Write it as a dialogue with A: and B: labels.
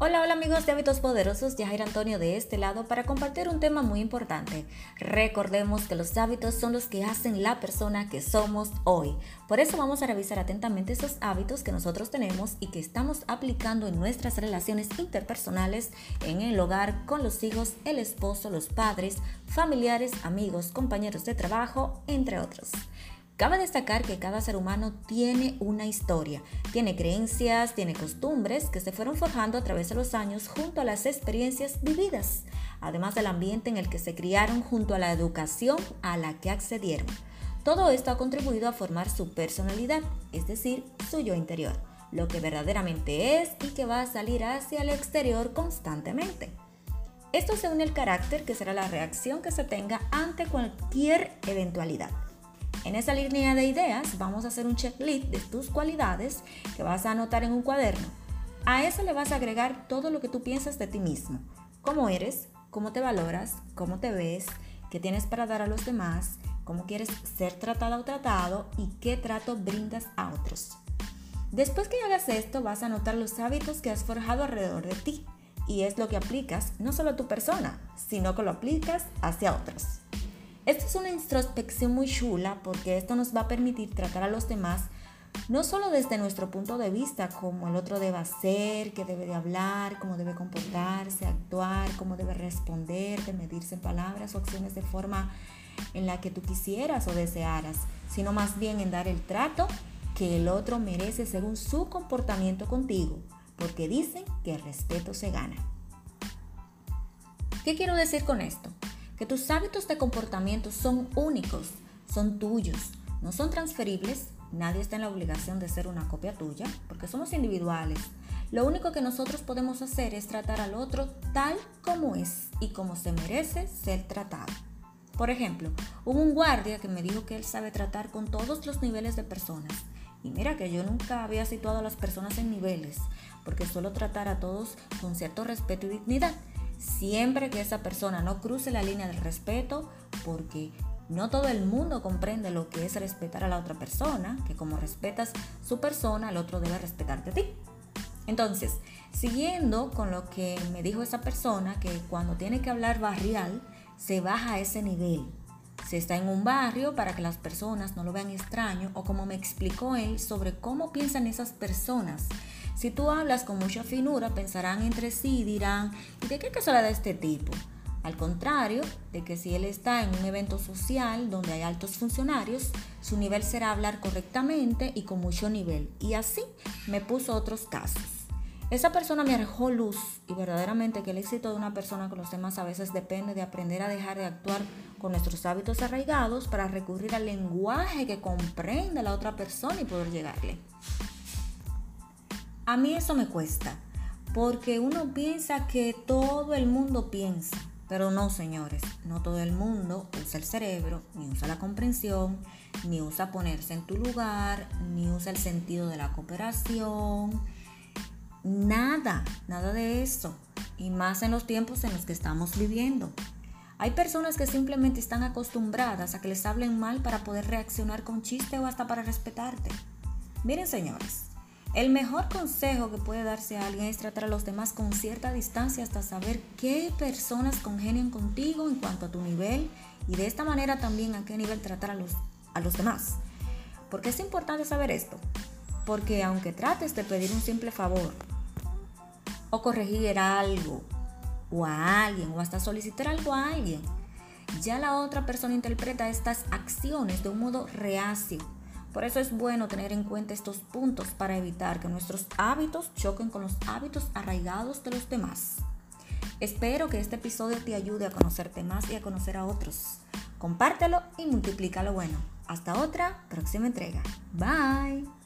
A: Hola, hola amigos de Hábitos Poderosos, Yajair Antonio de este lado para compartir un tema muy importante. Recordemos que los hábitos son los que hacen la persona que somos hoy. Por eso vamos a revisar atentamente esos hábitos que nosotros tenemos y que estamos aplicando en nuestras relaciones interpersonales, en el hogar, con los hijos, el esposo, los padres, familiares, amigos, compañeros de trabajo, entre otros. Cabe destacar que cada ser humano tiene una historia, tiene creencias, tiene costumbres que se fueron forjando a través de los años junto a las experiencias vividas, además del ambiente en el que se criaron junto a la educación a la que accedieron. Todo esto ha contribuido a formar su personalidad, es decir, su yo interior, lo que verdaderamente es y que va a salir hacia el exterior constantemente. Esto se une al carácter que será la reacción que se tenga ante cualquier eventualidad. En esa línea de ideas vamos a hacer un checklist de tus cualidades que vas a anotar en un cuaderno. A eso le vas a agregar todo lo que tú piensas de ti mismo. Cómo eres, cómo te valoras, cómo te ves, qué tienes para dar a los demás, cómo quieres ser tratada o tratado y qué trato brindas a otros. Después que hagas esto, vas a anotar los hábitos que has forjado alrededor de ti y es lo que aplicas no solo a tu persona, sino que lo aplicas hacia otros. Esto es una introspección muy chula porque esto nos va a permitir tratar a los demás no solo desde nuestro punto de vista, como el otro debe hacer, qué debe de hablar, cómo debe comportarse, actuar, cómo debe responder, de medirse en palabras o acciones de forma en la que tú quisieras o desearas, sino más bien en dar el trato que el otro merece según su comportamiento contigo, porque dicen que el respeto se gana. ¿Qué quiero decir con esto? Que tus hábitos de comportamiento son únicos, son tuyos, no son transferibles, nadie está en la obligación de ser una copia tuya, porque somos individuales. Lo único que nosotros podemos hacer es tratar al otro tal como es y como se merece ser tratado. Por ejemplo, hubo un guardia que me dijo que él sabe tratar con todos los niveles de personas. Y mira que yo nunca había situado a las personas en niveles, porque suelo tratar a todos con cierto respeto y dignidad siempre que esa persona no cruce la línea del respeto, porque no todo el mundo comprende lo que es respetar a la otra persona, que como respetas su persona, el otro debe respetarte a ti. Entonces, siguiendo con lo que me dijo esa persona, que cuando tiene que hablar barrial, se baja a ese nivel. Se está en un barrio para que las personas no lo vean extraño o como me explicó él sobre cómo piensan esas personas si tú hablas con mucha finura, pensarán entre sí y dirán, ¿y de qué casualidad de este tipo? Al contrario de que si él está en un evento social donde hay altos funcionarios, su nivel será hablar correctamente y con mucho nivel. Y así me puso otros casos. Esa persona me arrojó luz y verdaderamente que el éxito de una persona con los demás a veces depende de aprender a dejar de actuar con nuestros hábitos arraigados para recurrir al lenguaje que comprende la otra persona y poder llegarle. A mí eso me cuesta, porque uno piensa que todo el mundo piensa, pero no, señores, no todo el mundo usa el cerebro, ni usa la comprensión, ni usa ponerse en tu lugar, ni usa el sentido de la cooperación. Nada, nada de eso. Y más en los tiempos en los que estamos viviendo. Hay personas que simplemente están acostumbradas a que les hablen mal para poder reaccionar con chiste o hasta para respetarte. Miren, señores, el mejor consejo que puede darse a alguien es tratar a los demás con cierta distancia hasta saber qué personas congenian contigo en cuanto a tu nivel y de esta manera también a qué nivel tratar a los, a los demás. ¿Por es importante saber esto? Porque aunque trates de pedir un simple favor o corregir algo o a alguien o hasta solicitar algo a alguien, ya la otra persona interpreta estas acciones de un modo reacio por eso es bueno tener en cuenta estos puntos para evitar que nuestros hábitos choquen con los hábitos arraigados de los demás. Espero que este episodio te ayude a conocerte más y a conocer a otros. Compártelo y multiplica lo bueno. Hasta otra próxima entrega. Bye.